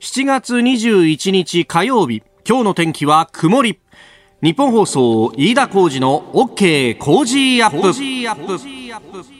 7月21日火曜日今日の天気は曇り。ニッポン放送飯田浩司の OK Cozy up。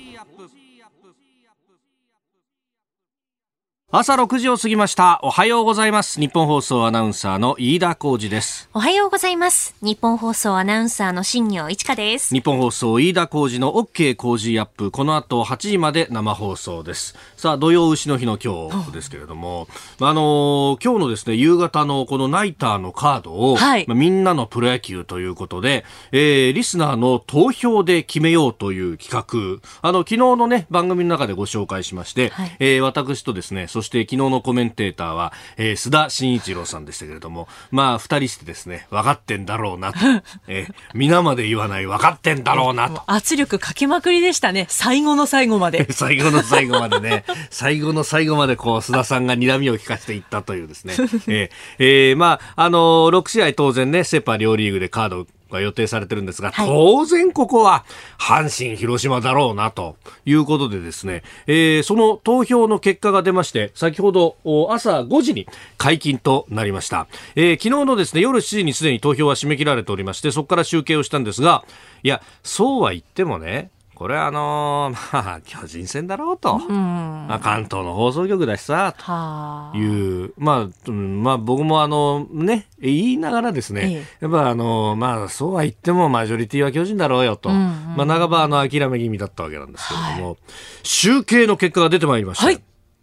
朝6時を過ぎました。おはようございます。ニッポン放送アナウンサーの飯田浩司です。おはようございます。ニッポン放送アナウンサーの新行市佳です。ニッポン放送飯田浩司の OK Cozy up。この後8時まで生放送です。さあ土用丑の日の今日ですけれども。あのー、今日のですね夕方のこのナイターのカードを、はい、まあ、みんなのプロ野球ということで、えー、リスナーの投票で決めようという企画。あの昨日のね番組の中でご紹介しまして、はい、えー、私とですねそして昨日のコメンテーターは、えー、須田慎一郎さんでしたけれども、まあ、二人してですね、分かってんだろうなと。えー、皆まで言わない分かってんだろうなと。圧力かけまくりでしたね。最後の最後まで。最後の最後までね。最後の最後までこう、須田さんが睨みを聞かせていったというですね。えー、えー、まあ、あのー、6試合当然ね、セ・パ両リーグでカードが予定されてるんですが、はい、当然ここは阪神、広島だろうなということでですね、えー、その投票の結果が出まして、先ほど朝5時に解禁となりました。えー、昨日のですね、夜7時にすでに投票は締め切られておりまして、そこから集計をしたんですが、いや、そうは言ってもね、これはあのー、まあ、巨人戦だろうと。うん、まあ、関東の放送局だしさ、という、まあ、まあ、僕もあの、ね、言いながらですね、やっぱあの、まあ、そうは言ってもマジョリティは巨人だろうよと。うんうん、まあ、長場あの、諦め気味だったわけなんですけれども、はい、集計の結果が出てまいりました。はい、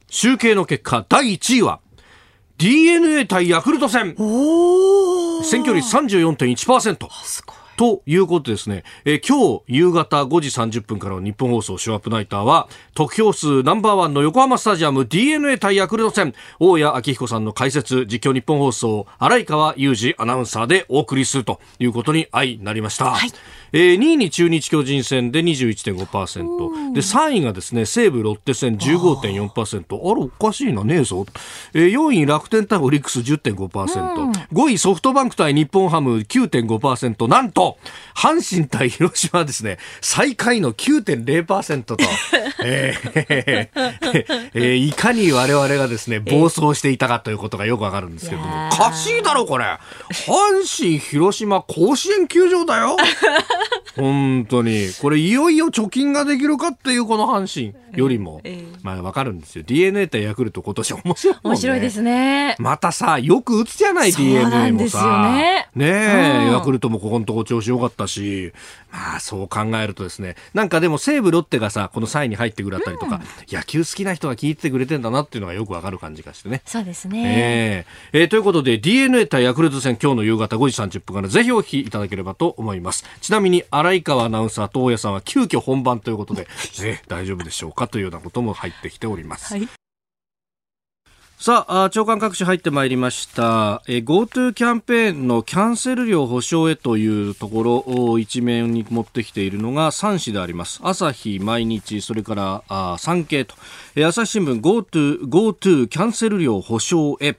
集計の結果、第1位は、DNA 対ヤクルト戦。選挙率34.1%。すごい。ということですね、えー、今日夕方5時30分からの日本放送ショーアップナイターは、得票数ナンバーワンの横浜スタジアム DNA 対ヤクルト戦、大谷明彦さんの解説、実況日本放送、荒井川裕二アナウンサーでお送りするということに相なりました。はい。えー、2位に中日巨人戦で21.5%で3位がですね西武ロッテ戦15.4%あれおかしいなねえぞ、えー、4位楽天対オリックス10.5%、5位ソフトバンク対日本ハム9.5%なんと阪神対広島はですね最下位の9.0%と、えーえー、いかに我々がですね暴走していたかということがよくわかるんですけれども。おかしいだろこれ。阪神広島甲子園球場だよ 本当に。これいよいよ貯金ができるかっていうこの阪神よりも、えー、まあわかるんですよ。DNA 対ヤクルト今年面白い、ね、面白いですね。またさ、よく打つじゃない DNA もさ。ねねえ、ヤクルトもここのとこ調子良かったし、まあそう考えるとですね、なんかでも西武ロッテがさ、この3位に入ってくれたりとか、うん、野球好きな人が聞いてくれてんだなっていうのがよくわかる感じがしてね。そうですね。えー、えー、ということで DNA 対ヤクルト戦今日の夕方5時30分からぜひお聞きいただければと思います。ちなみに荒川アナウンサーと大家さんは急遽本番ということで、ね、大丈夫でしょうか？というようなことも入ってきております。はいさあ、長官各紙入ってまいりました。え GoTo キャンペーンのキャンセル料保証へというところを一面に持ってきているのが3紙であります。朝日、毎日、それからあ産経と。え朝日新聞 GoTo、GoTo キャンセル料保証へ。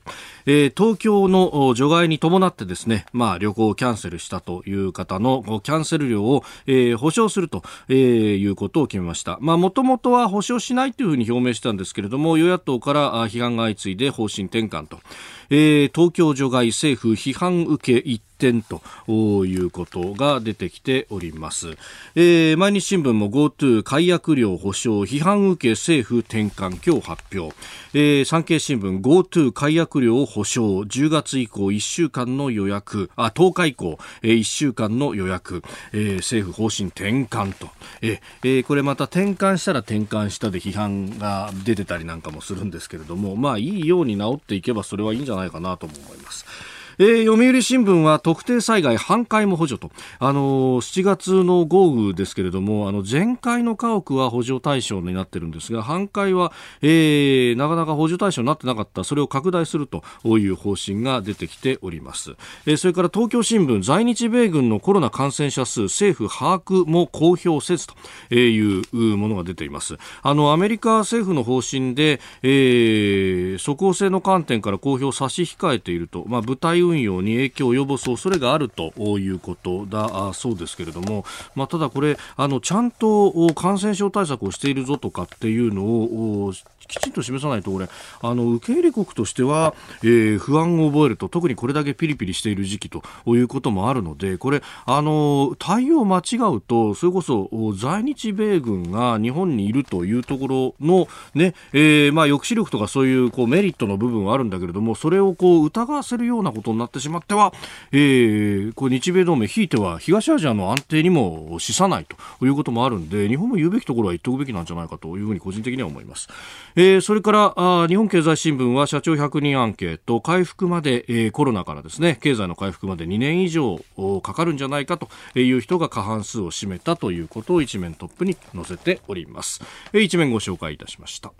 えー、東京の除外に伴ってですね、まあ、旅行をキャンセルしたという方のキャンセル料を、えー、保証すると、えー、いうことを決めました。まあ、もともとは保証しないというふうに表明したんですけれども、与野党から批判が相次いで方針転換と。えー、東京除外政府批判受け一点ということが出てきております、えー、毎日新聞も GoTo 解約料保証批判受け政府転換今日発表、えー、産経新聞 GoTo 解約料保証10月以降1週間の予約。あ10日以降、えー、1週間の予約、えー、政府方針転換と、えー、これまた転換したら転換したで批判が出てたりなんかもするんですけれどもまあいいように治っていけばそれはいいんじゃないかなと思います。えー、読売新聞は特定災害半壊も補助と、あのー、7月の豪雨ですけれども、あの、全壊の家屋は補助対象になってるんですが、半壊は、えー、なかなか補助対象になってなかった、それを拡大するという方針が出てきております。えー、それから東京新聞、在日米軍のコロナ感染者数、政府把握も公表せずというものが出ています。あの、アメリカ政府の方針で、えー、即応性の観点から公表差し控えていると、まあ、部隊運用に影響を及ぼす恐れがあるということだそうですけれども、まあ、ただこれあのちゃんと感染症対策をしているぞとかっていうのをきちんと示さないとこれあの受け入れ国としては、えー、不安を覚えると特にこれだけピリピリしている時期ということもあるのでこれあの対応を間違うとそれこそ在日米軍が日本にいるというところのね、えー、まあ抑止力とかそういうこうメリットの部分はあるんだけれどもそれをこう疑わせるようなことになってしまっては、えー、こう日米同盟ひいては東アジアの安定にも資さないということもあるんで日本も言うべきところは言っておくべきなんじゃないかというふうに個人的には思います。えー、それからあ日本経済新聞は社長100人アンケート回復まで、えー、コロナからですね経済の回復まで2年以上かかるんじゃないかという人が過半数を占めたということを一面トップに載せております、えー、一面ご紹介いたしました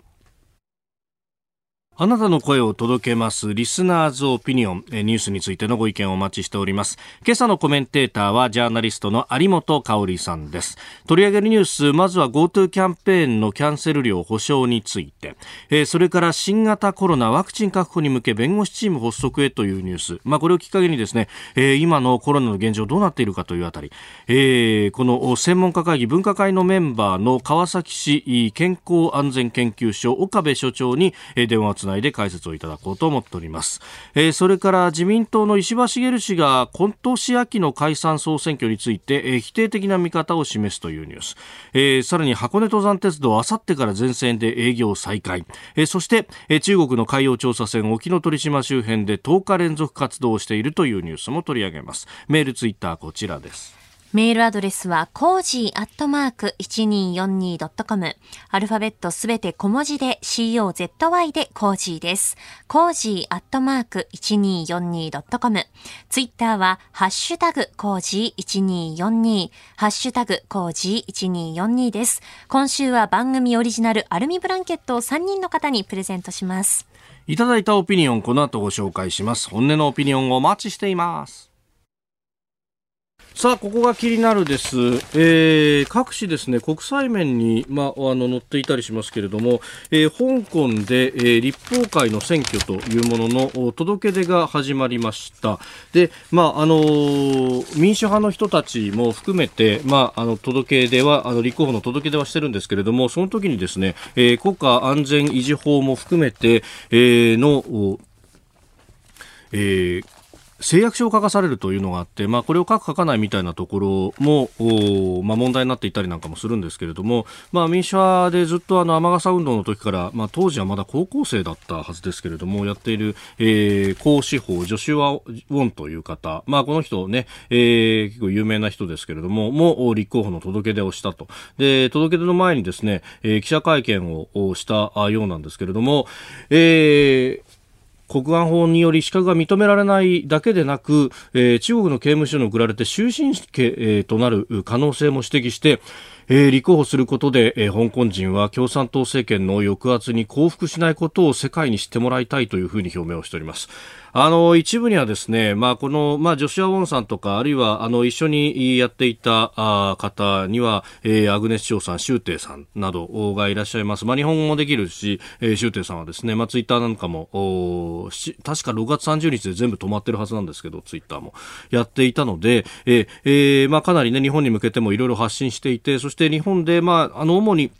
あなたの声を届けますリスナーズオピニオンニュースについてのご意見をお待ちしております。今朝のコメンテーターはジャーナリストの有本香里さんです。取り上げるニュースまずは GoTo キャンペーンのキャンセル料保証について、えー、それから新型コロナワクチン確保に向け弁護士チーム発足へというニュース。まあこれをきっかけにですね、えー、今のコロナの現状どうなっているかというあたり、えー、この専門家会議分科会のメンバーの川崎市健康安全研究所岡部所長に電話をつないで解説をいただこうと思っております、えー、それから自民党の石破茂氏が今年秋の解散総選挙について、えー、否定的な見方を示すというニュース、えー、さらに箱根登山鉄道あさってから全線で営業再開、えー、そして、えー、中国の海洋調査船沖ノ鳥島周辺で10日連続活動をしているというニュースも取り上げます。メールツイッターこちらです。メールアドレスは、コージーアットマーク 1242.com。アルファベットすべて小文字で COZY でコージーです。コージーアットマーク 1242.com。ツイッターは、ハッシュタグコージー1242。ハッシュタグコージー1242です。今週は番組オリジナルアルミブランケットを3人の方にプレゼントします。いただいたオピニオン、この後ご紹介します。本音のオピニオンをお待ちしています。さあ、ここが気になるです。えー、各紙ですね、国際面に、まあ、あの、載っていたりしますけれども、えー、香港で、えー、立法会の選挙というものの届け出が始まりました。で、まあ、あのー、民主派の人たちも含めて、まあ、あの、届け出は、あの、立候補の届け出はしてるんですけれども、その時にですね、えー、国家安全維持法も含めて、えー、の、えー、誓約書を書かされるというのがあって、まあ、これを書く書かないみたいなところも、まあ、問題になっていたりなんかもするんですけれども、まあ、民主派でずっとあの雨傘運動の時から、まあ、当時はまだ高校生だったはずですけれどもやっている、えー、孔子法ジョシュア・ウォンという方、まあ、この人ね、えー、結構有名な人ですけれどももう立候補の届け出をしたと。で届け出の前にですね、えー、記者会見をしたようなんですけれども、えー国安法により資格が認められないだけでなく、えー、中国の刑務所に送られて終身刑、えー、となる可能性も指摘して、えー、立候補することで、えー、香港人は共産党政権の抑圧に降伏しないことを世界に知ってもらいたいというふうに表明をしております。あの一部にはですね、まあ、この、まあ、ジョシュア・ウォンさんとか、あるいはあの一緒にやっていたあ方には、えー、アグネス・チョウさん、シュウテイさんなどがいらっしゃいます。まあ、日本語もできるし、えー、シュウテイさんはですね、まあ、ツイッターなんかも、お確か6月30日で全部止まってるはずなんですけど、ツイッターもやっていたので、えーえーまあ、かなりね、日本に向けてもいろいろ発信していて、そして日本で、まあ、あの、主に、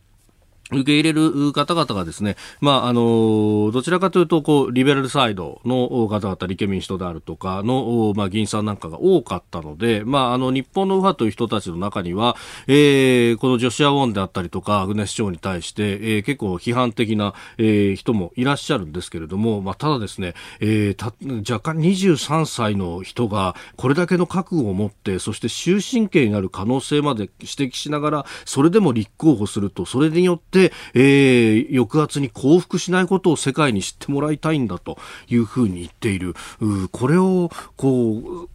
受け入れる方々がですね、まあ、あの、どちらかというと、こう、リベラルサイドの方々、立憲民主党であるとかの、まあ、議員さんなんかが多かったので、まあ、あの、日本の右派という人たちの中には、えー、このジョシア・ウォンであったりとか、アグネス長に対して、えー、結構批判的な、えー、人もいらっしゃるんですけれども、まあ、ただですね、えー、た、若干23歳の人が、これだけの覚悟を持って、そして終身刑になる可能性まで指摘しながら、それでも立候補すると、それによって、えー、抑圧に降伏しないことを世界に知ってもらいたいんだというふうに言っている。これを、こ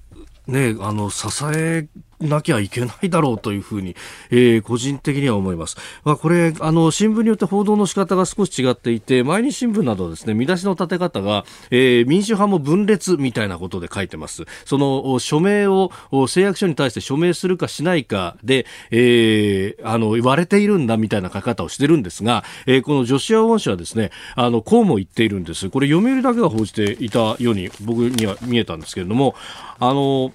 う、ね、あの、支えなきゃいけないだろうというふうに、えー、個人的には思います。まあ、これ、あの、新聞によって報道の仕方が少し違っていて、毎日新聞などですね、見出しの立て方が、えー、民主派も分裂みたいなことで書いてます。その、署名を、誓約書に対して署名するかしないかで、えー、あの、言われているんだみたいな書き方をしてるんですが、えー、この女子アウォン氏はですね、あの、こうも言っているんです。これ読売だけが報じていたように僕には見えたんですけれども、あの、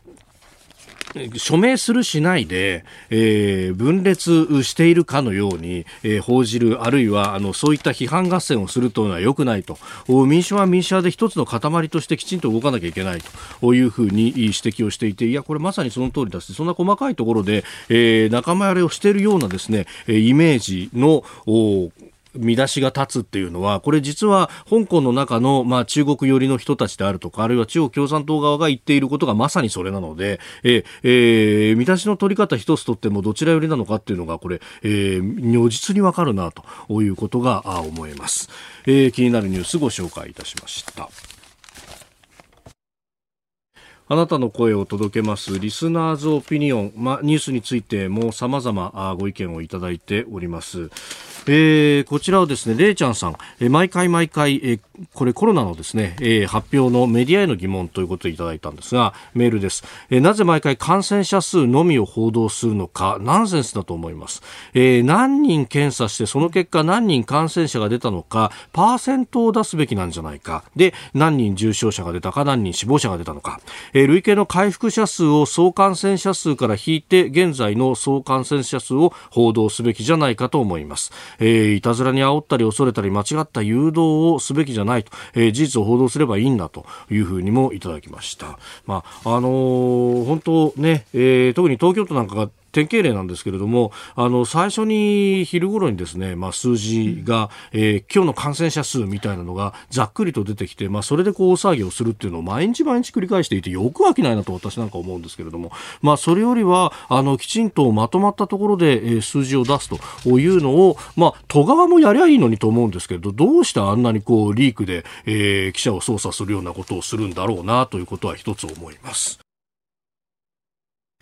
署名するしないで、えー、分裂しているかのように、えー、報じる、あるいはあのそういった批判合戦をするというのは良くないと、民主派は民主派で一つの塊としてきちんと動かなきゃいけないと。いうふうに指摘をしていて、いや、これまさにその通りだし、そんな細かいところで、えー、仲間割れをしているようなですね、イメージの、見出しが立つっていうのは、これ実は香港の中の、まあ、中国寄りの人たちであるとか、あるいは中国共産党側が言っていることがまさにそれなので、ええー、見出しの取り方一つとってもどちら寄りなのかっていうのが、これ、えー、如実にわかるなということが思えます。えー、気になるニュースご紹介いたしました。あなたの声を届けますリスナーズオピニオン、ま、ニュースについても様々ご意見をいただいております。えー、こちらはですね、れいちゃんさん、えー、毎回毎回、えー、これコロナのですね、えー、発表のメディアへの疑問ということでいただいたんですが、メールです。えー、なぜ毎回感染者数のみを報道するのか、ナンセンスだと思います。えー、何人検査して、その結果何人感染者が出たのか、パーセントを出すべきなんじゃないか。で、何人重症者が出たか、何人死亡者が出たのか。えー、累計の回復者数を総感染者数から引いて、現在の総感染者数を報道すべきじゃないかと思います。えー、いたずらに煽ったり恐れたり間違った誘導をすべきじゃないと、えー、事実を報道すればいいんだというふうにもいただきました。まあ、あのー、本当ね、えー、特に東京都なんかが典型例なんですけれども、あの、最初に昼頃にですね、まあ、数字が、えー、今日の感染者数みたいなのがざっくりと出てきて、まあ、それでこう、大騒ぎをするっていうのを毎日毎日繰り返していて、よく飽きないなと私なんか思うんですけれども、まあ、それよりは、あの、きちんとまとまったところで、えー、数字を出すというのを、まあ、都側もやりゃいいのにと思うんですけど、どうしてあんなにこう、リークで、えー、記者を操作するようなことをするんだろうな、ということは一つ思います。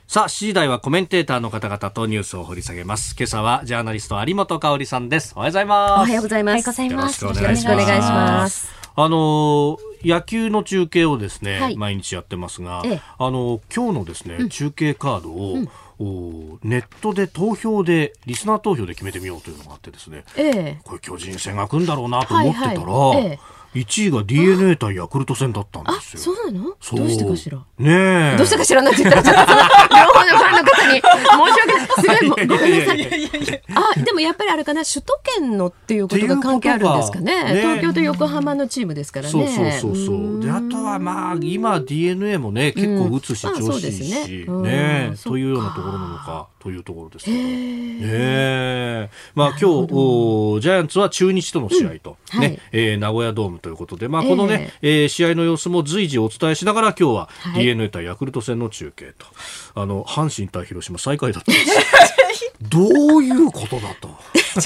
さあ、7時台はコメンテーターの方々とニュースを掘り下げます。今朝はジャーナリスト有本香里さんです。おはようございます。おはようございます。よろしくお願いします。あの野球の中継をですね、はい、毎日やってますが、ええ、あの今日のですね、うん、中継カードを、うんネットで投票でリスナー投票で決めてみようというのがあってですね、ええ、これ巨人戦が来るんだろうなと思ってたら、はいはいえ1位が DNA 対ヤクルト戦だったんですよ。そうなの？どうしてかしら？ねえ。どうしてかしら？なって言ったら、ちょっと両方のファンの方に申し訳ない。すごい、ごめんなさい。あ、でもやっぱりあれかな、首都圏のっていうことが関係あるんですかね。ね東京と横浜のチームですからね。そうそうそうそう。で、あとはまあ、今 DNA もね、結構打つし、調子いいし、ねというようなところなのか。というところですけど、ねまあ、今日おジャイアンツは中日との試合と、うん、ねはい、えー、名古屋ドームということで、まあ、このね、えー、えー、試合の様子も随時お伝えしながら今日は d n a 対ヤクルト戦の中継と、はい、あの阪神対広島最下位だったんです。どういうことだと。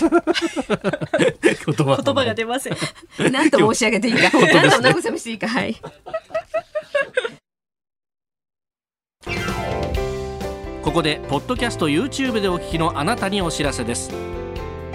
言葉言葉が出ません。何と申し上げていいか、何と慰めしていいか、はい。ここでポッドキャスト YouTube でお聞きのあなたにお知らせです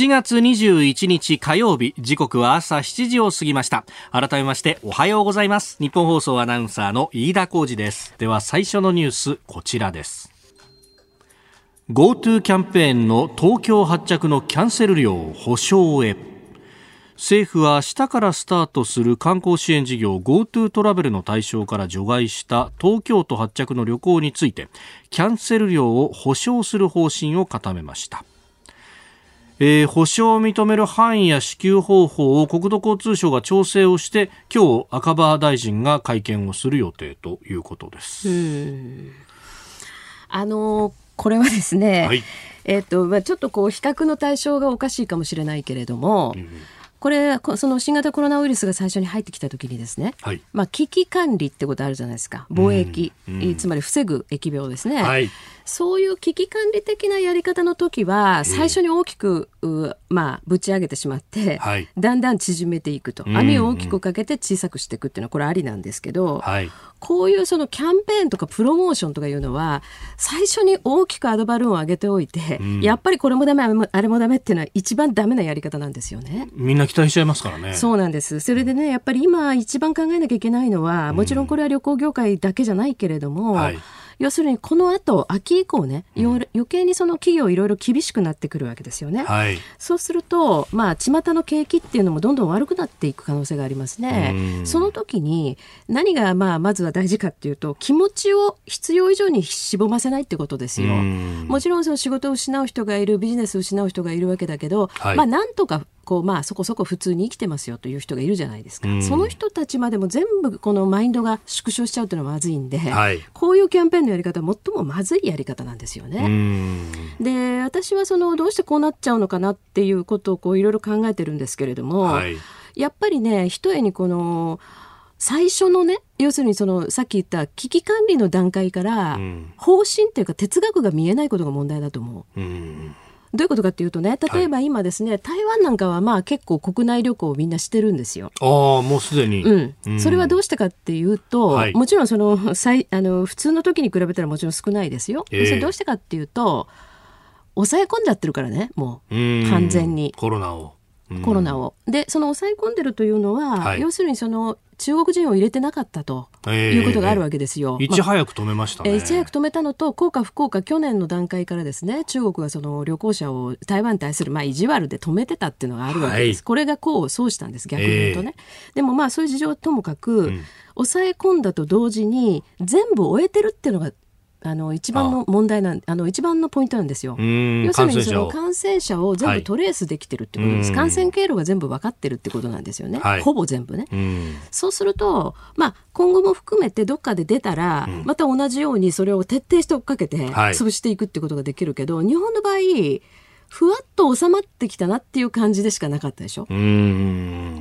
7月21日火曜日、時刻は朝7時を過ぎました。改めましておはようございます。日本放送アナウンサーの飯田浩二です。では最初のニュース、こちらです。GoTo キャンペーンの東京発着のキャンセル料保証へ。政府は明日からスタートする観光支援事業 GoTo トラベルの対象から除外した東京都発着の旅行についてキャンセル料を保証する方針を固めましたえー、保証を認める範囲や支給方法を国土交通省が調整をして今日赤羽大臣が会見をする予定ということです。あのこれはですね、はい、えっ、と、まあ、ちょっとこう比較の対象がおかしいかもしれないけれども、うん。これその新型コロナウイルスが最初に入ってきた時にですね、はい、まあ、危機管理ってことあるじゃないですか。防疫、うん。うん、つまり防ぐ疫病ですね、はい、そういう危機管理的なやり方の時は最初に大きく、まあ、ぶち上げてしまって、はい、だんだん縮めていくと網を大きくかけて小さくしていくっていうのはこれありなんですけど、こういうそのキャンペーンとかプロモーションとかいうのは最初に大きくアドバルーンを上げておいて、うん、やっぱりこれもダメあれもダメっていうのは一番ダメなやり方なんですよね。みんな期待しちゃいますからね。そうなんです。それでねやっぱり今一番考えなきゃいけないのはもちろんこれは旅行業界だけじゃないけれども。うんはい要するにこの後秋以降ね、うん、余計にその企業いろいろ厳しくなってくるわけですよね。はい、そうすると、まあ、巷の景気っていうのもどんどん悪くなっていく可能性がありますね。その時に何がまあまずは大事かっていうと気持ちを必要以上にしぼませないってことですよ。もちろんその仕事を失う人がいるビジネスを失う人がいるわけだけど、はい、まあなんとかこうまあそこそこ普通に生きてますよという人がいるじゃないですか、うん、その人たちまでも全部このマインドが縮小しちゃうというのはまずいんで、はい、こういうキャンペーンのやり方は最もまずいやり方なんですよね。で私はそのどうしてこうなっちゃうのかなっていうことをこういろいろ考えてるんですけれども、はい、やっぱりねひとえにこの最初のね要するにそのさっき言った危機管理の段階から方針っていうか哲学が見えないことが問題だと思う。うんどういうことかっていうとね、例えば今ですね、はい、台湾なんかはまあ結構国内旅行をみんなしてるんですよ。ああ、もうすでに。うん。うん、それはどうしてかっていうと、はい、もちろんその、最あの、普通の時に比べたらもちろん少ないですよ。えー、それどうしてかっていうと、抑え込んじゃってるからね、もう、完全に。コロナを。コロナを。で、その抑え込んでるというのは、はい、要するにその中国人を入れてなかったということがあるわけですよ。えー、いち早く止めました、ね、いち早く止めたのと、効果不効果、去年の段階からですね、中国がその旅行者を台湾に対するまあ意地悪で止めてたっていうのがあるわけです。はい、これが功を奏したんです、逆に言うとね。えー、でもまあそういう事情ともかく、うん、抑え込んだと同時に全部終えてるっていうのがあの一番の問題なんあの一番のポイントなんですよ。要するにその感染者を全部トレースできてるってことです。はい、感染経路が全部分かってるってことなんですよね。はい、ほぼ全部ね。そうすると、まあ今後も含めてどっかで出たら、うん、また同じようにそれを徹底して追っかけて潰していくってことができるけど、はい、日本の場合ふわっと収まってきたなっていう感じでしかなかったでしょ？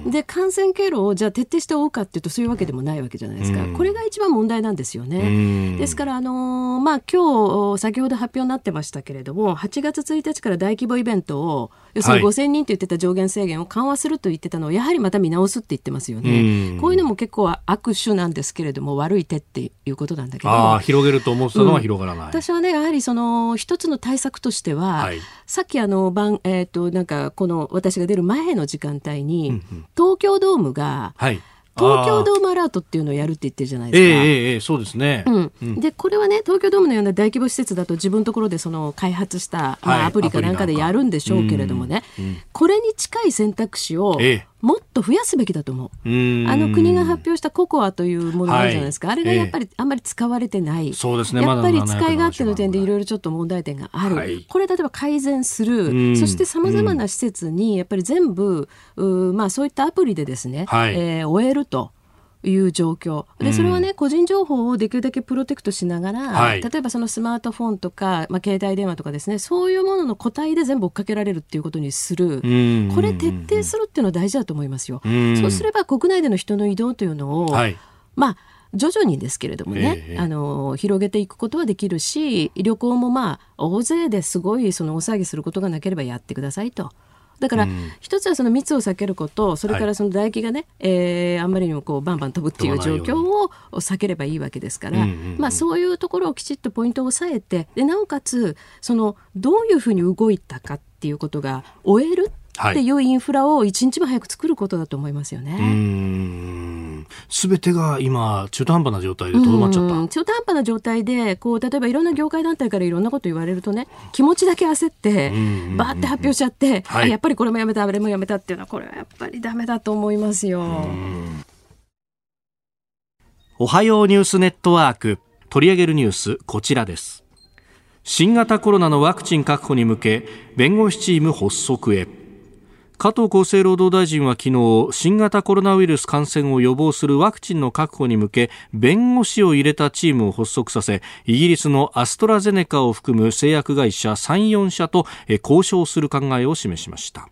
で感染経路をじゃあ徹底して追うかっていうとそういうわけでもないわけじゃないですか。これが一番問題なんですよね。ですからあのー、まあ今日先ほど発表になってましたけれども8月1日から大規模イベントを要するに5000人と言ってた上限制限を緩和すると言ってたのをやはりまた見直すって言ってますよね。こういうのも結構悪手なんですけれども悪い手っていうことなんだけど。広げると思ってたのは広がらない。うん、私はねやはりその一つの対策としては、はい、さっきあの番えっ、ー、となんかこの私が出る前の時間帯に、うんうん、東京ドームが、はい東京ドームアラートっていうのをやるって言ってるじゃないですか。えー、えー、そうですね。うん。で、これはね、東京ドームのような大規模施設だと自分のところでその開発した、まあ、アプリかなんかでやるんでしょうけれどもね、これに近い選択肢を、えーもっと増やすべきだと思う。あの国が発表したココアというものあるじゃないですか。はい、あれがやっぱりあんまり使われてない。そうですね。やっぱり使い勝手の点でいろいろちょっと問題点がある。はい、これ例えば改善する。そしてさまざまな施設にやっぱり全部、まあそういったアプリでですね、はい、えー、終えると。いう状況。でそれはね、個人情報をできるだけプロテクトしながら、はい、例えばそのスマートフォンとか、まあ、携帯電話とかですねそういうものの個体で全部追っかけられるっていうことにする。これ徹底するっていうのは大事だと思いますよ。そうすれば国内での人の移動というのを、はい、まあ徐々にですけれどもね、えー、あの広げていくことはできるし旅行もまあ大勢ですごいその大騒ぎすることがなければやってくださいと。だから、一つはその密を避けることそれからその唾液がね、はい、えー、あんまりにもこうバンバン飛ぶっていう状況を避ければいいわけですから、まあ、そういうところをきちっとポイントを押さえてでなおかつそのどういうふうに動いたかっていうことが終えるっていうインフラを一日も早く作ることだと思いますよね。すべてが今中途半端な状態でとどまっちゃった。中途半端な状態でこう例えばいろんな業界団体からいろんなこと言われるとね気持ちだけ焦ってバーって発表しちゃって、はい、やっぱりこれもやめたあれもやめたっていうのはこれはやっぱりダメだと思いますよ。おはようニュースネットワーク取り上げるニュースこちらです。新型コロナのワクチン確保に向け弁護士チーム発足へ加藤厚生労働大臣は昨日新型コロナウイルス感染を予防するワクチンの確保に向け弁護士を入れたチームを発足させイギリスのアストラゼネカを含む製薬会社34社と交渉する考えを示しました。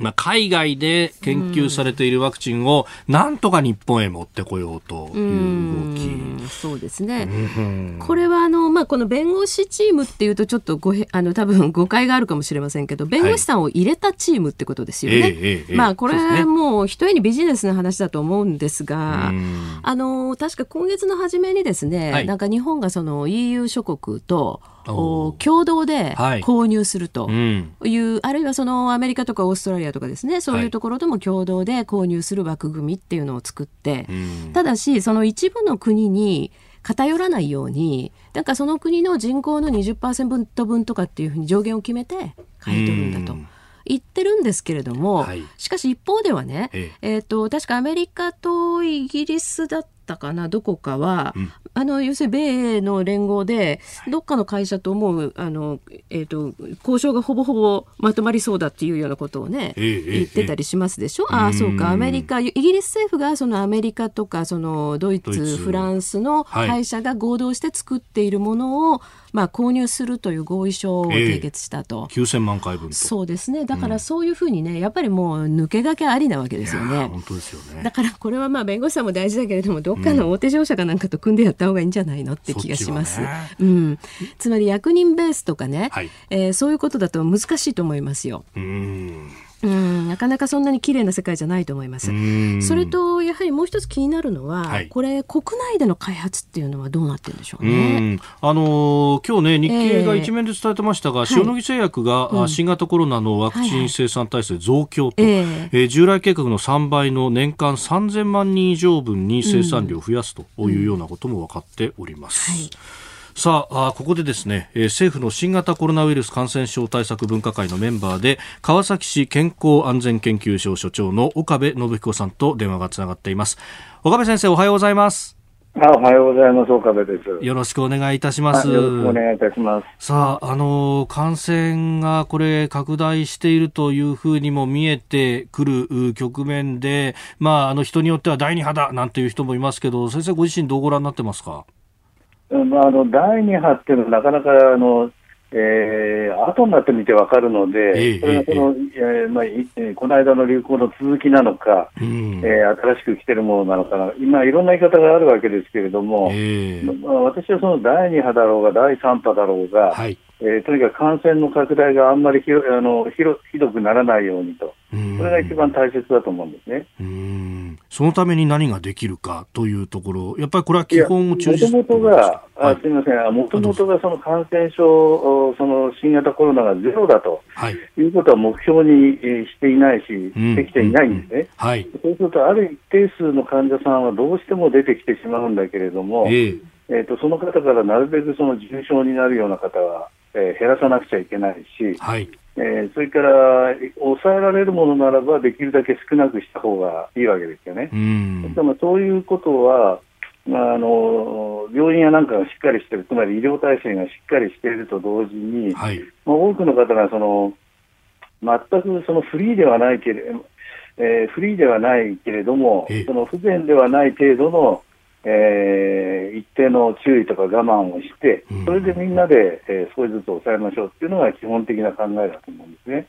まあ、海外で研究されているワクチンをなんとか日本へ持ってこようという動き。うそうですね。これはあの、まあ、この弁護士チームっていうとちょっとごへあの多分誤解があるかもしれませんけど弁護士さんを入れたチームってことですよね。はいまあこれはもう一重にビジネスの話だと思うんですが、あの確か今月の初めにですね、はい、なんか日本がその EU 諸国と共同で購入するという、はいうん、あるいはそのアメリカとかオーストラリアとかですね。そういうところとも共同で購入する枠組みっていうのを作って、はい、ただしその一部の国に偏らないようになんかその国の人口の20%分とかっていうふうに上限を決めて買い取るんだと。言ってるんですけれども、はい、しかし一方ではね、ええ。えーと確かアメリカとイギリスだったかなどこかは、うん、あの要するに米英の連合でどっかの会社と思うあの、えーと、交渉がほぼほぼまとまりそうだっていうようなことをね、えー、言ってたりしますでしょ、えー、ああそうか。アメリカイギリス政府がそのアメリカとかそのドイツフランスの会社が合同して作っているものを、はいまあ、購入するという合意書を締結したと、えー、9000万回分そうですね。だからそういうふうにね、やっぱりもう抜け駆けありなわけですよね。本当ですよね。だからこれはまあ弁護士さんも大事だけれどもどっかの大手商社かなんかと組んでやった方がいいんじゃないのって気がします、ね、うん、つまり役人ベースとかね、はい、えー、そういうことだと難しいと思いますよ。うんうんなかなかそんなに綺麗な世界じゃないと思います。それとやはりもう一つ気になるのは、はい、これ国内での開発っていうのはどうなってるんでしょうね。うあのー、今日ね日経が一面で伝えてましたが、えー、塩野義製薬が、はい、新型コロナのワクチン生産体制増強と、はいはい、えー、従来計画の3倍の年間3000万人以上分に生産量を増やすというようなことも分かっております。うん。はいさあここでですね、えー、政府の新型コロナウイルス感染症対策分科会のメンバーで川崎市健康安全研究所所長の岡部信彦さんと電話がつながっています岡部先生おはようございますあおはようございます。岡部です。よろしくお願いいたします。よろしくお願いいたします。さあ、あの、感染がこれ拡大しているというふうにも見えてくる局面で、まあ、あの人によっては第二波だなんていう人もいますけど、先生ご自身どうご覧になってますか？まあ、あの第2波っていうのはなかなかあの、えー、後になってみて分かるので、それがその、えーまあ、この間の流行の続きなのか、うん、えー、新しく来てるものなのかな、今、いろんな言い方があるわけですけれども、えー、まあ、私はその第2波だろうが、第3波だろうが、はいえー、とにかく感染の拡大があんまりひあのひひどくならないようにと、それが一番大切だと思うんですね。うん。そのために何ができるかというところ、やっぱりこれは基本を中心もともとが、あすみません、もともとがその感染症、その新型コロナがゼロだと、はい、いうことは目標にしていないし、できていないんですね、はい、そうすると、ある一定数の患者さんはどうしても出てきてしまうんだけれども、えーえーと、その方からなるべくその重症になるような方は、えー、減らさなくちゃいけないし、はい。えー、それから抑えられるものならばできるだけ少なくした方がいいわけですよね。うん。でもそういうことは、まあ、あの病院やなんかがしっかりしている、つまり医療体制がしっかりしていると同時に、はい、まあ、多くの方がその全くそのフリーではないけれ、えー、フリーではないけれども、その不全ではない程度のえー、一定の注意とか我慢をして、それでみんなで、えー、少しずつ抑えましょうっていうのが基本的な考えだと思うんですね。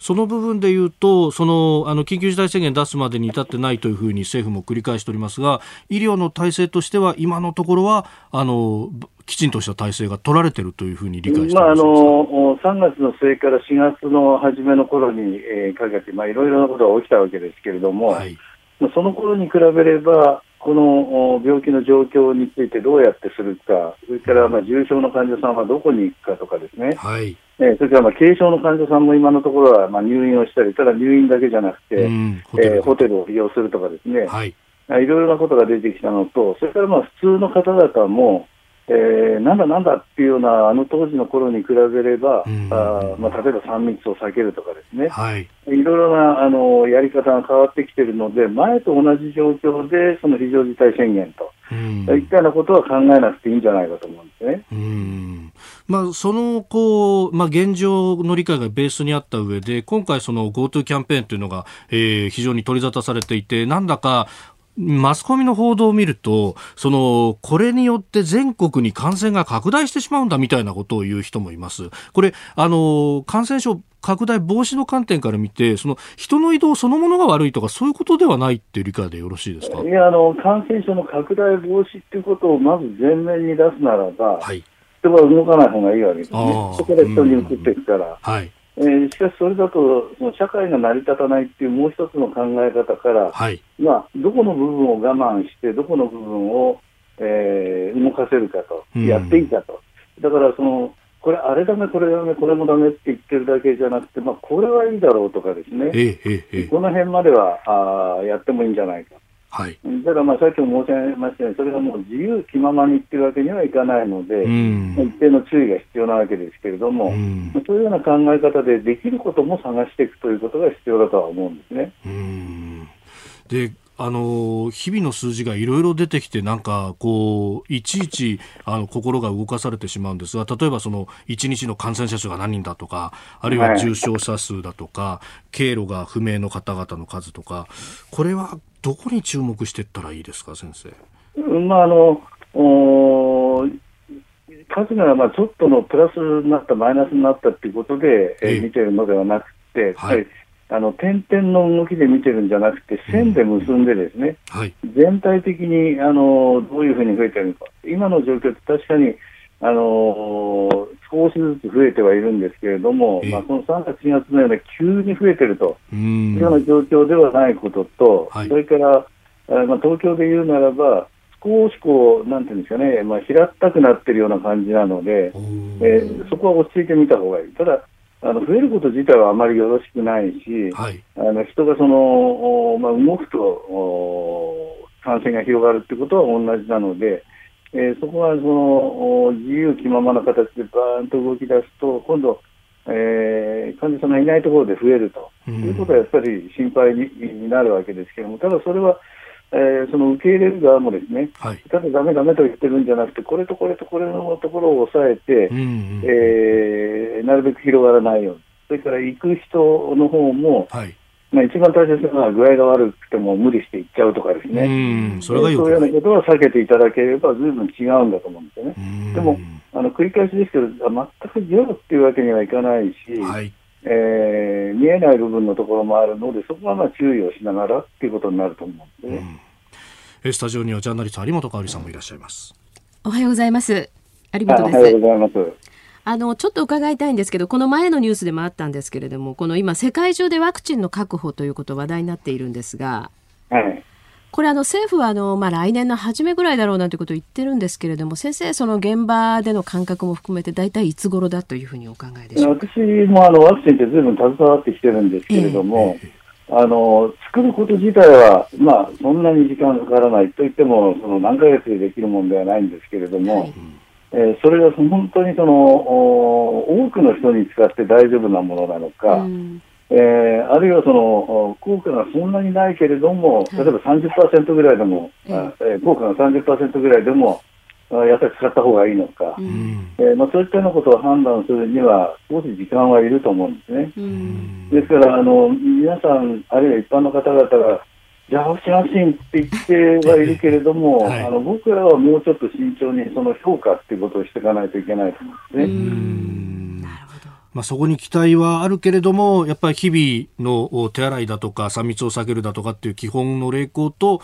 その部分でいうと、そのあの緊急事態宣言出すまでに至ってないというふうに政府も繰り返しておりますが、医療の体制としては、今のところはあのきちんとした体制が取られているというふうに理解してまあ、あの3月の末から4月の初めの頃に、えー、かけて、まあ、いろいろなことが起きたわけですけれども、はい。その頃に比べれば、この病気の状況についてどうやってするか、それからまあ重症の患者さんはどこに行くかとかですね、はい、えそれからまあ軽症の患者さんも今のところはまあ入院をしたり、ただ入院だけじゃなくて、うんホテえー、ホテルを利用するとかですね、はい、いろいろなことが出てきたのと、それからまあ普通の方々も、えー、なんだなんだっていうようなあの当時の頃に比べれば、うん、あまあ、例えば3密を避けるとかですね、はい、いろいろなあのやり方が変わってきているので、前と同じ状況でその非常事態宣言と、うん、いったようなことは考えなくていいんじゃないかと思うんですね。うん。まあ、そのこう、まあ、現状の理解がベースにあった上で、今回、その GoTo キャンペーンというのが、えー、非常に取り沙汰されていて、なんだかマスコミの報道を見ると、その、これによって全国に感染が拡大してしまうんだみたいなことを言う人もいます。これ、あの、感染症拡大防止の観点から見て、その人の移動そのものが悪いとか、そういうことではないっていう理解でよろしいですか？いやあの、感染症の拡大防止っていうことをまず前面に出すならば、はい、人は動かない方がいいわけですね、そこで人に移っていくから。はいえー、しかし、それだとその社会が成り立たないっていうもう一つの考え方から、はい、まあ、どこの部分を我慢して、どこの部分を、えー、動かせるかと、やっていいかと、だからその、これ、あれだめ、これだめ、これもだめって言ってるだけじゃなくて、まあ、これはいいだろうとかですね、えええ、この辺まではあやってもいいんじゃないか。はい、だからまあさっきも申し上げましたように、それがもう自由気ままにっていうわけにはいかないので、うん、一定の注意が必要なわけですけれども、うん、そういうような考え方でできることも探していくということが必要だとは思うんですね。うん。であの日々の数字がいろいろ出てきて、なんかこういちいちあの心が動かされてしまうんですが、例えばその1日の感染者数が何人だとか、あるいは重症者数だとか、はい、経路が不明の方々の数とか、これはどこに注目していったらいいですか、先生？まああの数がまあちょっとのプラスになった、マイナスになったということで、えー、見てるのではなくて、はい、あの点々の動きで見てるんじゃなくて、線で結んで、ですね、うん。はい、全体的にあのどういうふうに増えてるのか、今の状況って確かにあの少しずつ増えてはいるんですけれども、まあ、この3月、4月のような急に増えてるというような状況ではないことと、はい、それから、まあ、東京で言うならば、少しこう、なんていうんですかね、まあ、平ったくなってるような感じなので、えー、そこは落ち着いてみた方がいい。ただあの増えること自体はあまりよろしくないし、はい、あの人がその、まあ、動くと感染が広がるということは同じなので、えー、そこはその自由気ままな形でバーンと動き出すと、今度、えー、患者さんがいないところで増えると。いうことはやっぱり心配になるわけですけれども、ただそれは、えー、その受け入れる側もですね、はい、ただだめだめと言ってるんじゃなくて、これとこれとこれのところを抑えて、うんうん、えー、なるべく広がらないように、それから行く人の方も、はい、まあ、一番大切なのは具合が悪くても無理して行っちゃうとかですね、うんそれがそういうようなことは避けていただければ、ずいぶん違うんだと思うんですよね。でもあの繰り返しですけど、全くゼロっていうわけにはいかないし、はいえー、見えない部分のところもあるので、そこはまあ注意をしながらっていうことになると思うんで、ね、うん、スタジオにはジャーナリスト有本香里さんもいらっしゃいます。おはようございます。有本です。おはようございます。あの、ちょっと伺いたいんですけど、この前のニュースでもあったんですけれども、この今、世界中でワクチンの確保ということ話題になっているんですが、はい、これあの政府はあの、まあ、来年の初めぐらいだろうなということを言ってるんですけれども先生、その現場での感覚も含めて大体いつ頃だというふうにお考えでしょうか私もあのワクチンってずいぶん携わってきてるんですけれども、えー、あの作ること自体は、まあ、そんなに時間かからないといってもその何ヶ月でできるものではないんですけれども、はい、えー、それが本当にその多くの人に使って大丈夫なものなのか、うん。えー、あるいはその効果がそんなにないけれども、例えば30%ぐらいでも、えー、効果が30%ぐらいでも、やっぱり使った方がいいのか、うん、えー、まあ、そういったようなことを判断するには、少し時間はいると思うんですね。うん、ですからあの、皆さん、あるいは一般の方々が、じゃあ、ワクチン、ワクチンって言ってはいるけれども、はい、あの僕らはもうちょっと慎重にその評価っていうことをしていかないといけないと思うんですね。まあ、そこに期待はあるけれども、やっぱり日々の手洗いだとか、3密を避けるだとかっていう基本の励行と、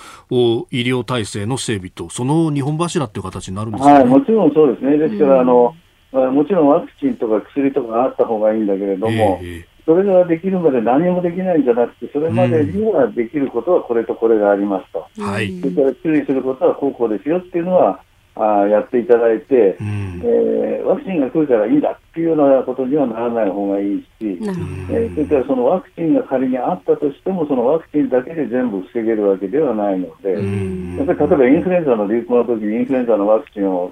医療体制の整備と、その2本柱っていう形になるんですか、ね、はい、もちろんそうですね。ですから、あの、もちろんワクチンとか薬とかあった方がいいんだけれども、えー、それができるまで何もできないんじゃなくて、それまでにはできることはこれとこれがありますと。はい。それから注意することはこうこうですよっていうのは、あやっていただいて、うん、えー、ワクチンが来るからいいんだっっていうようなことにはならない方がいいし、えー、それからそのワクチンが仮にあったとしても、そのワクチンだけで全部防げるわけではないので、やっぱり例えばインフルエンザの流行の時にインフルエンザのワクチンを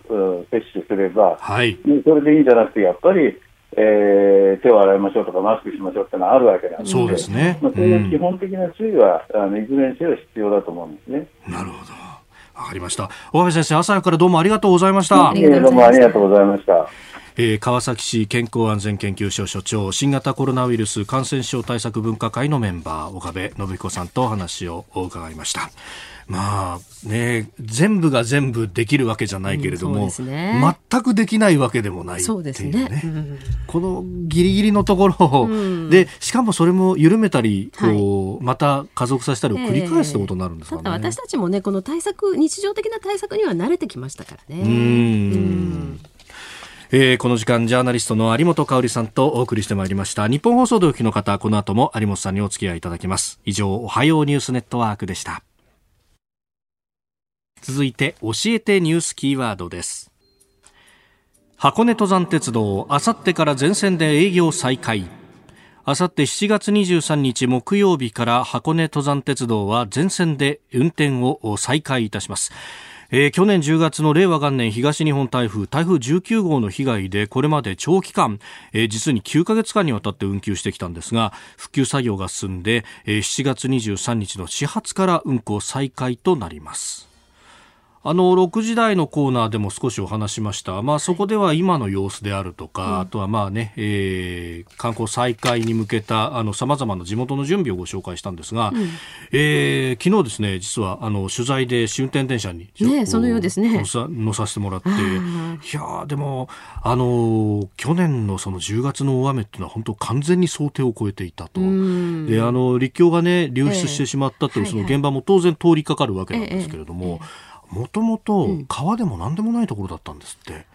接種すれば、はい、それでいいんじゃなくて、やっぱり、えー、手を洗いましょうとかマスクしましょうってのはあるわけなんで、そうですね。まあ、そういう基本的な注意は、あのいずれにせよ必要だと思うんですね。なるほど。わかりました。大部先生、朝からどうもありがとうございました。どうもありがとうございました。えー、川崎市健康安全研究所所長新型コロナウイルス感染症対策分科会のメンバー岡部信彦さんとお話を伺いました。まあね、全部が全部できるわけじゃないけれども、うんね、全くできないわけでもないっていうね、ねうん、このギリギリのところを、うん、でしかもそれも緩めたり、こうまた加速させたりを繰り返すってことになるんですかね、えー、私たちもねこの対策日常的な対策には慣れてきましたからね。うん。えー、この時間ジャーナリストの有本香里さんとお送りしてまいりました。日本放送でお聞きの方この後も有本さんにお付き合いいただきます。以上おはようニュースネットワークでした続いて教えてニュースキーワードです。箱根登山鉄道あさってから全線で営業再開。あさって7月23日木曜日から箱根登山鉄道は全線で運転を再開いたします。えー、去年10月の令和元年東日本台風台風19号の被害でこれまで長期間、えー、実に9ヶ月間にわたって運休してきたんですが復旧作業が進んで、えー、7月23日の始発から運行再開となります。あの6時台のコーナーでも少しお話しました、まあ、そこでは今の様子であるとか、うん、あとはまあね、えー、観光再開に向けたさまざまな地元の準備をご紹介したんですが、うん、えー、昨日ですね実はあの取材で試運転電車に、ね、そのようですね。乗させてもらっていやでもあの去年のその10月の大雨っていうのは本当完全に想定を超えていたと、であの立教がね流出してしまったという、その現場も当然通りかかるわけなんですけれども。えええもともと川でも何でもないところだったんですって。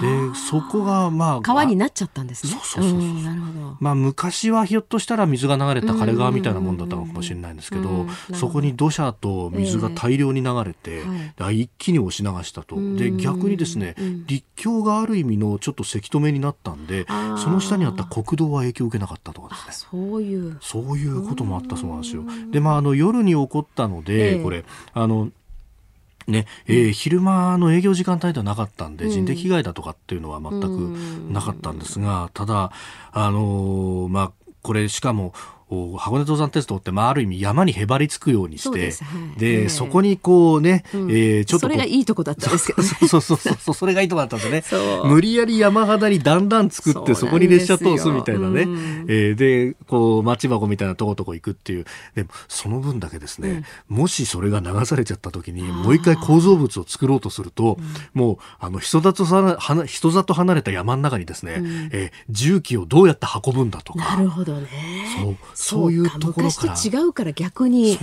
でそこがまあ川になっちゃったんですね。そうそうそうそう。なるほど。まあ昔はひょっとしたら水が流れた枯れ川みたいなもんだったのかもしれないんですけど、そこに土砂と水が大量に流れて、えー、一気に押し流したと。で逆にですね、立教がある意味のちょっとせき止めになったんで、その下にあった国道は影響を受けなかったとかですね。そういうそういうこともあったそうなんですよ。でまああの夜に起こったので、えー、これあのねえー、昼間の営業時間帯ではなかったんで、人的被害だとかっていうのは全くなかったんですが、ただ、あのー、まあ、これしかも箱根登山鉄道って、まあ、ある意味山にへばりつくようにして、で、はい、そこにこうね、うん、えー、ちょっとそれがいいとこだったんですけど、ね、そうそうそうそう、それがいいとこだったんですよね。無理やり山肌にだんだん作って、そこに列車通すみたいなね。うん、えー、で、こう、町箱みたいなとことこ行くっていう。でも、その分だけですね、うん、もしそれが流されちゃった時に、もう一回構造物を作ろうとすると、もう、あの、人里さ人里離れた山の中にですね、うん、えー、重機をどうやって運ぶんだとか。なるほどね。そう。そういうところから。昔と違うから逆に、ね、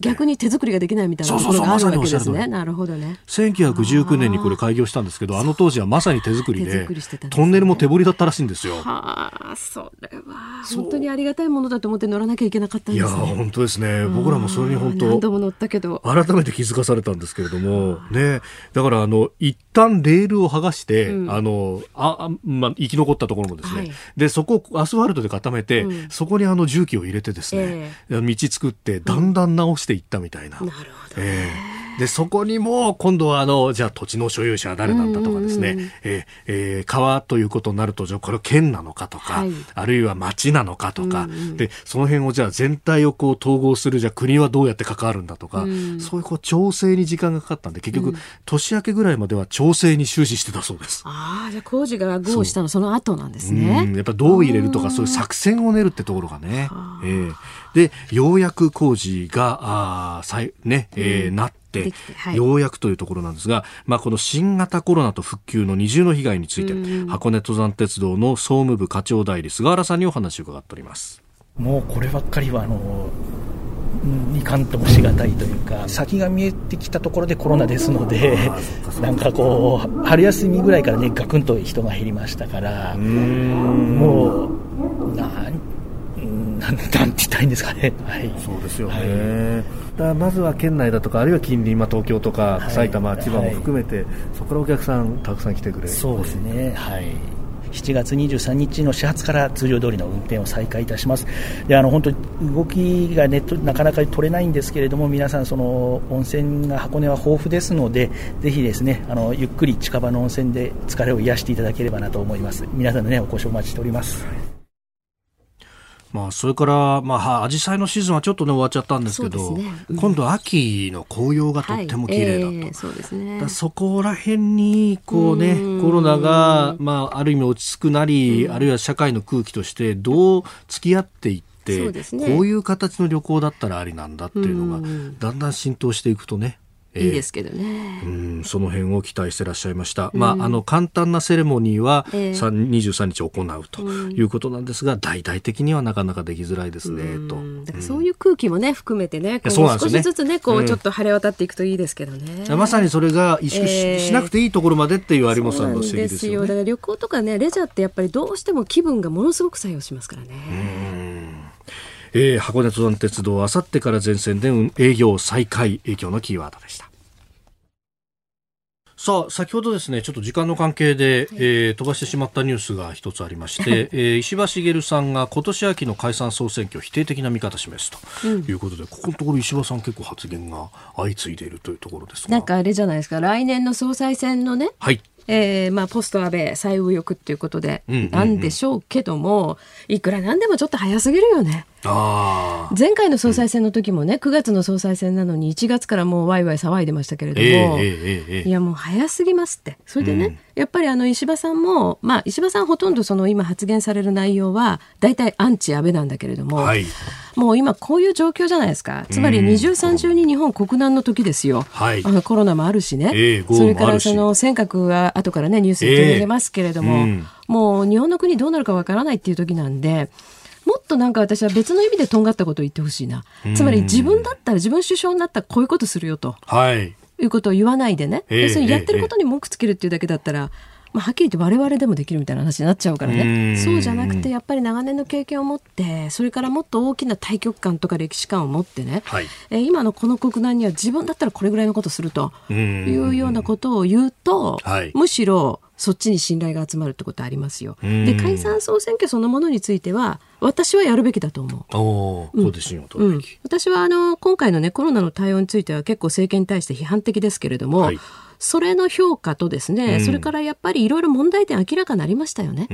逆に手作りができないみたいな。ところがあるわけですね。なるほどね。1919年にこれ開業したんですけど、あの当時はまさに手作りで、トンネルも手掘りだったらしいんですよ。はあ、それは。本当にありがたいものだと思って乗らなきゃいけなかったんです、ね、いや本当ですね。僕らもそれに本当何度も乗ったけど。改めて気づかされたんですけれども、ね、だからあの一旦レールを剥がして、うん、あのあまあ生き残ったところもですね、はい、でそこをアスファルトで固めて、うん、そこにあの重機を入れてですね、えー、道作ってだんだん直していったみたいな。なるほど、えーで、そこにも、今度はあの、じゃあ土地の所有者は誰なんだとかですね、うんうん、ええー、川ということになると、じゃあこれ県なのかとか、はい、あるいは町なのかとか、うんうん、で、その辺をじゃあ全体をこう統合する、じゃあ国はどうやって関わるんだとか、うん、そういうこう調整に時間がかかったんで、結局、年明けぐらいまでは調整に終始してたそうです。ああ、じゃあ工事が合したのその後なんですね。やっぱどう入れるとか、そういう作戦を練るってところがね。えー、で、ようやく工事が、ああ、さい、ね、えー、なって、、はい、ようやくというところなんですが、まあ、この新型コロナと復旧の二重の被害について、箱根登山鉄道の総務部課長代理菅原さんにお話を伺っております。もうこればっかりはあのいかんともしがたいというか先が見えてきたところでコロナですのでなんかこう春休みぐらいからねガクンと人が減りましたからもうなんて言ったらいいんですかね、はい、そうですよね、はい、だまずは県内だとか、あるいは近隣、まあ、東京とか、埼玉、千葉も含めて、そこからお客さん、たくさん来てくれるそうですね、はい。7月23日の始発から通常通りの運転を再開いたします。であの本当動きが、ね、なかなか取れないんですけれども皆さんその温泉が箱根は豊富ですのでぜひですねあのゆっくり近場の温泉で疲れを癒していただければなと思います。皆さんの、ね、お越しをお待ちしております。まあ、それから、まあ、紫陽花のシーズンはちょっとね、終わっちゃったんですけど、ね。うん、今度秋の紅葉がとっても綺麗だと。はい。えー、そうですね。そこら辺に、こうね、コロナが、まあ、ある意味落ち着くなり、あるいは社会の空気としてどう付き合っていって、ね、こういう形の旅行だったらありなんだっていうのが、だんだん浸透していくとね、いいですけどね、えー、うんその辺を期待してらっしゃいました、うん、まあ、あの簡単なセレモニーは、えー、23日行うということなんですが、うん、大々的にはなかなかできづらいですね、と。だからそういう空気もね含めてねこう少しずつねこうちょっと晴れ渡っていくといいですけどね、まさにそれが意識しえー、しなくていいところまでっていう有本さんの指摘ですよ、ね、だから旅行とかねレジャーってやっぱりどうしても気分がものすごく作用しますからね。えー、箱根登山鉄道あさってから全線で営業再開影響のキーワードでした。さあ、先ほどですね、ちょっと時間の関係で、はい、えー、飛ばしてしまったニュースが一つありまして、えー、石破茂さんが今年秋の解散総選挙否定的な見方を示すということで、うん、ここのところ石破さん結構発言が相次いでいるというところですなんかあれじゃないですか、来年の総裁選のね、はい、えーまあ、ポスト安倍最右翼っていうことで、なんでしょうけども、いくらなんでもちょっと早すぎるよね。前回の総裁選の時もね、9月の総裁選なのに1月からもうワイワイ騒いでましたけれども、いやもう早すぎますって。それでね、うん、やっぱりあの石破さんも、まあ石破さんほとんどその今発言される内容は大体アンチ安倍なんだけれども、はい、もう今こういう状況じゃないですか。つまり二重三重に日本国難の時ですよ。はい、あのコロナもあるしね、えー、それからその尖閣は後からねニュースに取り上げますけれども、もう日本の国どうなるかわからないっていう時なんで、もっとなんか私は別の意味でとんがったことを言ってほしいな。つまり自分だったら自分首相になったらこういうことするよと。はい。いうことを言わないでね。えー、要するにやってることに文句つけるっていうだけだったら、まあ、はっきり言って我々でもできるみたいな話になっちゃうからね。そうじゃなくてやっぱり長年の経験を持ってそれからもっと大きな大局観とか歴史観を持ってね、はい、え今のこの国難には自分だったらこれぐらいのことすると。いうようなことを言うと、はい、むしろそっちに信頼が集まるってことありますよ。で解散総選挙そのものについては私はやるべきだと思う。おうん、うん、私はあの今回のねコロナの対応については結構政権に対して批判的ですけれども、はい。それの評価とですね、うん、それからやっぱりいろいろ問題点明らかになりましたよね。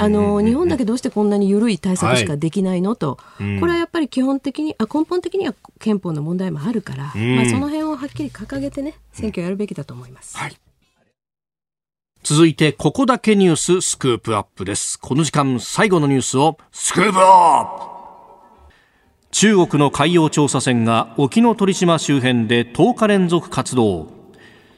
あの日本だけどうしてこんなに緩い対策しかできないのと、はい、これはやっぱり基本的にあ根本的には憲法の問題もあるから、まあ、その辺をはっきり掲げてね選挙やるべきだと思います。はい続いて、ここだけニューススクープアップです。この時間、最後のニュースをスクープアップ中国の海洋調査船が沖ノ鳥島周辺で10日連続活動。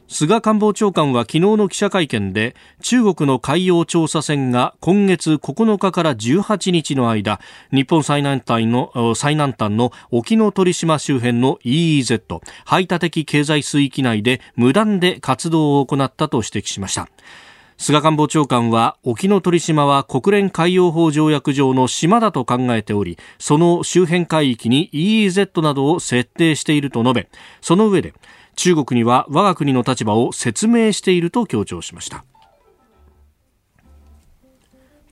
菅官房長官は昨日の記者会見で中国の海洋調査船が今月9日から18日の間日本最南端の最南端の沖ノ鳥島周辺の EEZ 排他的経済水域内で無断で活動を行ったと指摘しました。菅官房長官は沖ノ鳥島は国連海洋法条約上の島だと考えておりその周辺海域に EEZ などを設定していると述べその上で中国には我が国の立場を説明していると強調しました。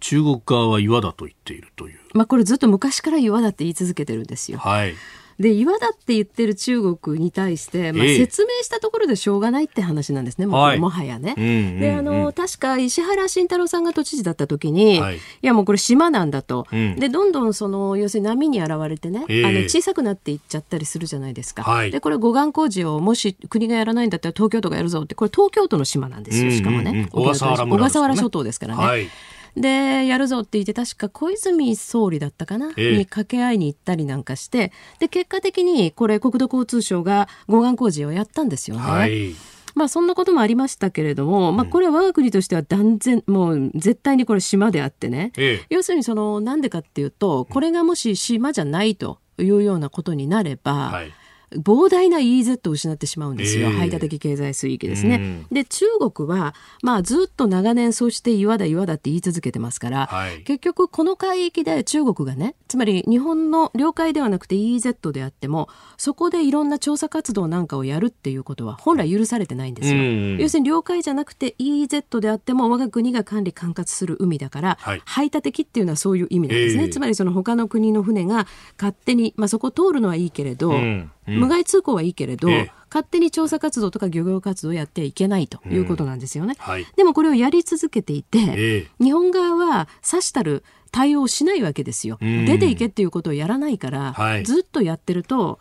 中国側は岩だと言っているという。まあこれずっと昔から岩だって言い続けてるんですよ。はいで岩だって言ってる中国に対して、まあ、説明したところでしょうがないって話なんですね、ももはやね。であの確か石原慎太郎さんが都知事だった時に、はい、いやもうこれ島なんだと、うん、でどんどんその要するに波に現れてね、えー、あの小さくなっていっちゃったりするじゃないですか。はい、でこれ護岸工事をもし国がやらないんだったら東京都がやるぞってこれ東京都の島なんですよしかもね、小笠原、小笠原諸島ですからね。はいでやるぞって言って確か小泉総理だったかな、えー、に掛け合いに行ったりなんかしてで結果的にこれ国土交通省が護岸工事をやったんですよね。はい。まあそんなこともありましたけれども、まあこれは我が国としては断然、もう絶対にこれ島であってね、ええ、要するにそのなんでかっていうと、これがもし島じゃないというようなことになれば、はい膨大な EEZ を失ってしまうんですよ、えー、排他的経済水域ですね。うん、で中国は、まあ、ずっと長年そうして岩だ岩だって言い続けてますから、はい、結局この海域で中国がねつまり日本の領海ではなくて EEZ であってもそこでいろんな調査活動なんかをやるっていうことは本来許されてないんですよ。うん、要するに領海じゃなくて EEZ であっても我が国が管理管轄する海だから、はい、排他的っていうのはそういう意味なんですね。えー、つまりその他の国の船が勝手に、まあ、そこ通るのはいいけれど、うん無害通行はいいけれど、え勝手に調査活動とか漁業活動をやってはいけないということなんですよね。うんはい、でもこれをやり続けていて、え日本側はさしたる対応をしないわけですよ。出ていけっていうことをやらないから、はい、ずっとやってると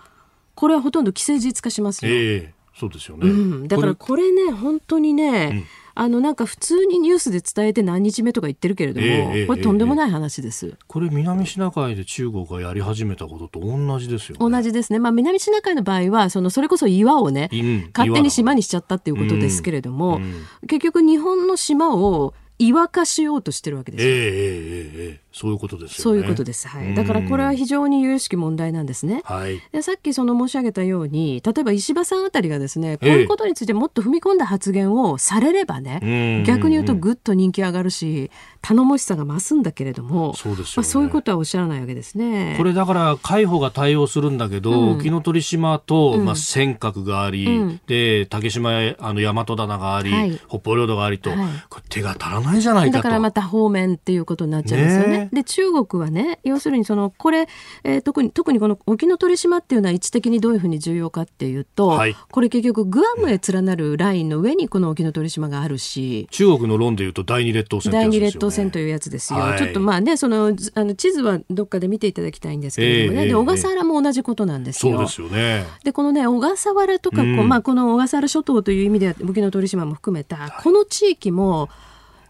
これはほとんど既成事実化しますよ。えそうですよね、うん、だからこれね本当にね、あのなんか普通にニュースで伝えて何日目とか言ってるけれども、えー、これとんでもない話です、えー、これ南シナ海で中国がやり始めたことと同じですよ、ね、同じですね、まあ、南シナ海の場合はそのそれこそ岩をね、うん、勝手に島にしちゃったっていうことですけれども、うんうん、結局日本の島を岩化しようとしてるわけですよ。えー、えー、えー、そういうことです、ね、そういうことです。はい。だからこれは非常に有識識問題なんですね。はい。でさっきその申し上げたように、例えば石破さんあたりがですね、こういうことについてもっと踏み込んだ発言をされればね、逆に言うとぐっと人気上がるし、頼もしさが増すんだけれども、そうですよ、ね、まあ、そういうことはおっしゃらないわけですね。これだから海保が対応するんだけど、うん、沖ノ鳥島と、まあ尖閣があり、うん、で竹島あの大和棚があり、はい、北方領土がありと、はい、これ手が足らないじゃないかと。だからまた方面っていうことになっちゃうんですよね。ねで中国はね要するにそのこれ、えー、特に特にこの沖ノ鳥島っていうのは位置的にどういうふうに重要かっていうと、はい、これ結局グアムへ連なるラインの上にこの沖ノ鳥島があるし中国の論でいうと第二列島線、ね、第二列島線というやつですよ。はい、ちょっとまあねそのあの地図はどっかで見ていただきたいんですけれどもね、えー、で小笠原も同じことなんですよ。そうですよね。でこのね小笠原とかこう、うん、まあこの小笠原諸島という意味で沖ノ鳥島も含めたこの地域も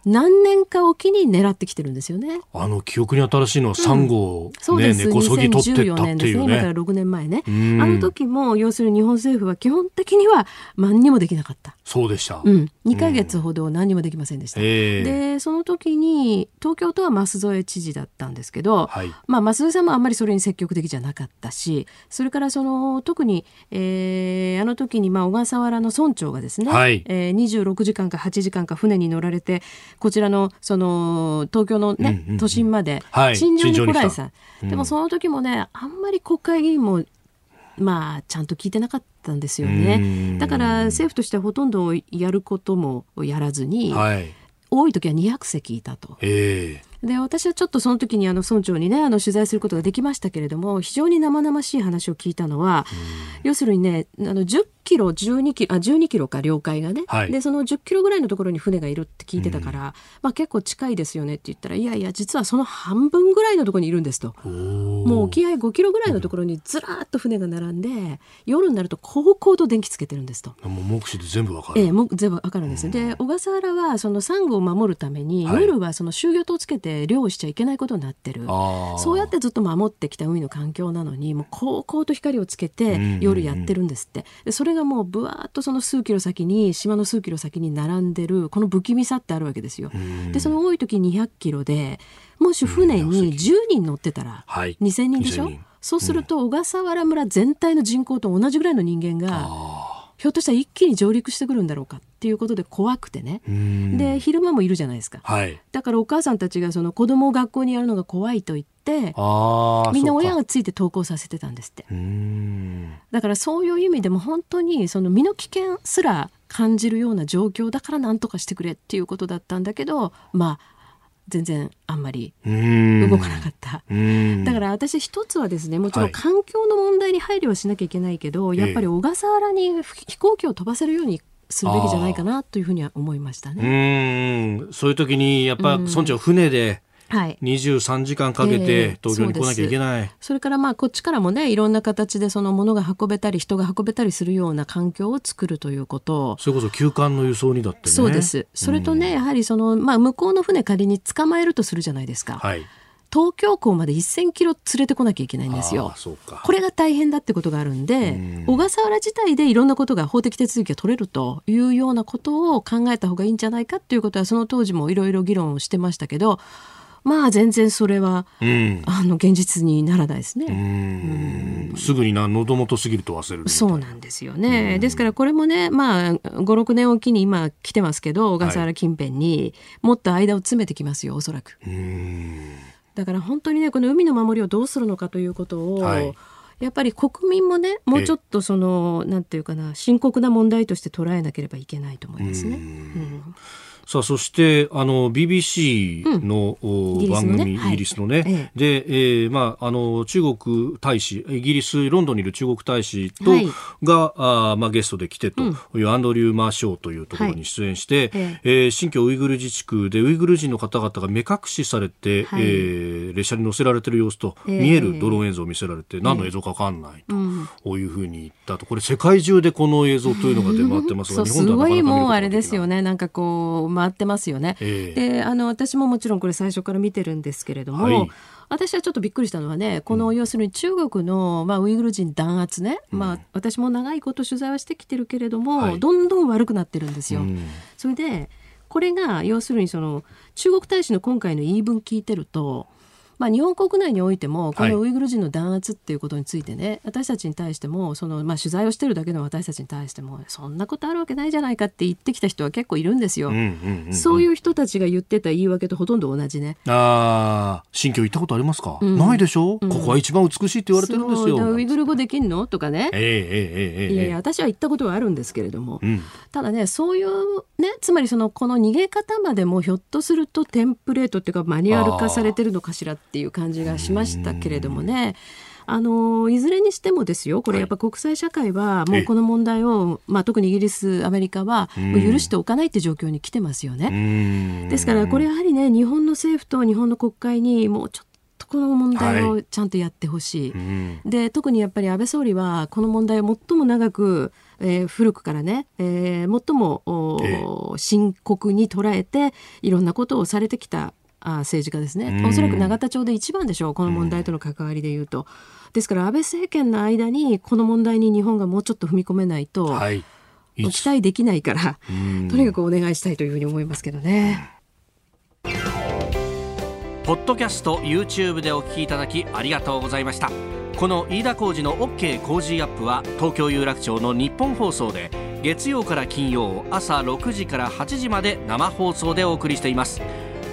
何年かおきに狙ってきてるんですよね。あの記憶に新しいのはサンゴをね、うん、根こそぎ取ってったっていうね。今から6年前ね。あの時も要するに日本政府は基本的には何にもできなかった。そうでした。うん。2か月ほど何もできませんでした。うん、で、その時に東京都は舛添知事だったんですけど、はい、まあ舛添さんもあんまりそれに積極的じゃなかったし、それからその特に、えー、あの時にまあ小笠原の村長がですね、はい、えー、26時間か8時間か船に乗られてこちらのその東京のね、うんうん、都心まで、新庄に来られさ、うん、でもその時もねあんまり国会議員もまあちゃんと聞いてなかったんですよね。だから政府としてはほとんどやることもやらずに、はい、多い時は200席いたと。えーで私はちょっとその時にあの村長にねあの取材することができましたけれども非常に生々しい話を聞いたのは、要するにねあの10キロ12キロあ12キロか領海がね、はい、でその10キロぐらいのところに船がいるって聞いてたから、うん、まあ、結構近いですよねって言ったらいやいや実はその半分ぐらいのところにいるんですと。もう沖合5キロぐらいのところにずらっと船が並んで夜になると高々と電気つけてるんですと。もう目視で全部わかる、ええ、も全部わかるんです、うん、で小笠原はそのサンゴを守るために、はい、夜はその集魚灯をつけて漁をしちゃいけないことになってる。そうやってずっと守ってきた海の環境なのにもう高々と光をつけて夜やってるんですって。でそれがもうぶわとその数キロ先に島の数キロ先に並んでるこの不気味さってあるわけですよ。でその多い時200キロでもし船に10人乗ってたら2000人でしょ、そうすると小笠原村全体の人口と同じぐらいの人間がひょっとしたら一気に上陸してくるんだろうかっていうことで怖くてね。で昼間もいるじゃないですか、はい、だからお母さんたちがその子供を学校にやるのが怖いと言ってみんな親がついて登校させてたんですって。だからそういう意味でも本当にその身の危険すら感じるような状況だから何とかしてくれっていうことだったんだけどまあ全然あんまり動かなかった。だから私一つはですねもちろん環境の問題に配慮はしなきゃいけないけど、はい、やっぱり小笠原に飛行機を飛ばせるようにするべきじゃないかなというふうには思いましたね。うん。そういう時にやっぱ村長船ではい、23時間かけて東京に来なきゃいけない、えー、それからまあこっちからもねいろんな形でその物が運べたり人が運べたりするような環境を作るということ。それこそ休館の輸送にだって、ね、そうです。それとね、うん、やはりその、まあ、向こうの船仮に捕まえるとするじゃないですか。はい。東京港まで1000キロ連れてこなきゃいけないんですよ。これが大変だってことがあるんで、ん。小笠原自体でいろんなことが法的手続きが取れるというようなことを考えた方がいいんじゃないかっていうことはその当時もいろいろ議論をしてましたけどまあ全然それは、うん、あの現実にならないですね。うん、すぐにな喉元すぎると忘れるそうなんですよね。ですからこれもね、まあ5、6年おきに今来てますけど、小笠原近辺にもっと間を詰めてきますよ、おそらく。だから本当にね、この海の守りをどうするのかということを、はい。やっぱり国民もねもうちょっとそのなんていうかな深刻な問題として捉えなければいけないと思いますね。うんさあそしてあの BBC の、うん、番組、イギリスのね、はい、で、えー、まああの中国大使イギリスロンドンにいる中国大使と、はい、があまあゲストで来てという、アンドリュー・マーショーというところに出演して、はい、えー、新疆ウイグル自治区でウイグル人の方々が目隠しされて、はい、えー、列車に乗せられている様子と、見えるドローン映像を見せられて、何の映像かわかんないと、こういうふうに言ったと。これ世界中でこの映像というのが出回ってますが、日本ではなかなか見ることができない。すごいもうあれですよね。なんかこう回ってますよね。えー、であの私ももちろんこれ最初から見てるんですけれども、はい、私はちょっとびっくりしたのはねこの要するに中国の、まあ、ウイグル人弾圧ね、うん、まあ、私も長いこと取材はしてきてるけれども、はい、どんどん悪くなってるんですよ。うん、それでこれが要するにその中国大使の今回の言い分聞いてるとまあ、日本国内においてもこのウイグル人の弾圧っていうことについてね、はい、私たちに対してもその、まあ、取材をしてるだけの私たちに対してもそんなことあるわけないじゃないかって言ってきた人は結構いるんですよ、うんうんうん、そういう人たちが言ってた言い訳とほとんど同じね。ああ新居行ったことありますか、うん、ないでしょ、うん、ここは一番美しいって言われてるんですよ。ウイグル語できんの？とかね、えー、えー、えー、いやいや私は行ったことはあるんですけれども、うん、ただねそういうねつまりそのこの逃げ方までもひょっとするとテンプレートっていうかマニュアル化されてるのかしらっていう感じがしましたけれどもね。あのいずれにしてもですよ、これやっぱ国際社会はもうこの問題を、まあ、特にイギリス、アメリカは許しておかないって状況に来てますよね。ですから、これやはりね、日本の政府と日本の国会にもうちょっとこの問題をちゃんとやってほしい、はい、で特にやっぱり安倍総理はこの問題を最も長くえー、古くからね、えー、最も、えー、深刻に捉えていろんなことをされてきたあ政治家ですね、おそらく永田町で一番でしょうこの問題との関わりでいうと。ですから安倍政権の間にこの問題に日本がもうちょっと踏み込めないと、はい、期待できないからとにかくお願いしたいというふうに思いますけどね。ポッドキャスト YouTube でお聞きいただきありがとうございました。この飯田浩司の OK 工事アップは東京有楽町の日本放送で月曜から金曜朝6時から8時まで生放送でお送りしています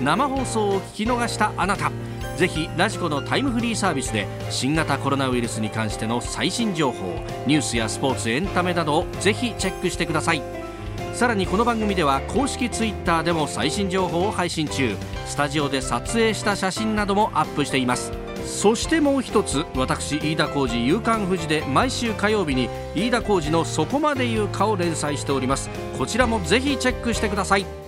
生放送を聞き逃したあなた。ぜひラジコのタイムフリーサービスで新型コロナウイルスに関しての最新情報ニュースやスポーツエンタメなどをぜひチェックしてください。さらにこの番組では公式ツイッターでも最新情報を配信中。スタジオで撮影した写真などもアップしています。そしてもう一つ私飯田浩司夕刊富士で毎週火曜日に飯田浩司の「そこまで言うか」を連載しております。こちらもぜひチェックしてください。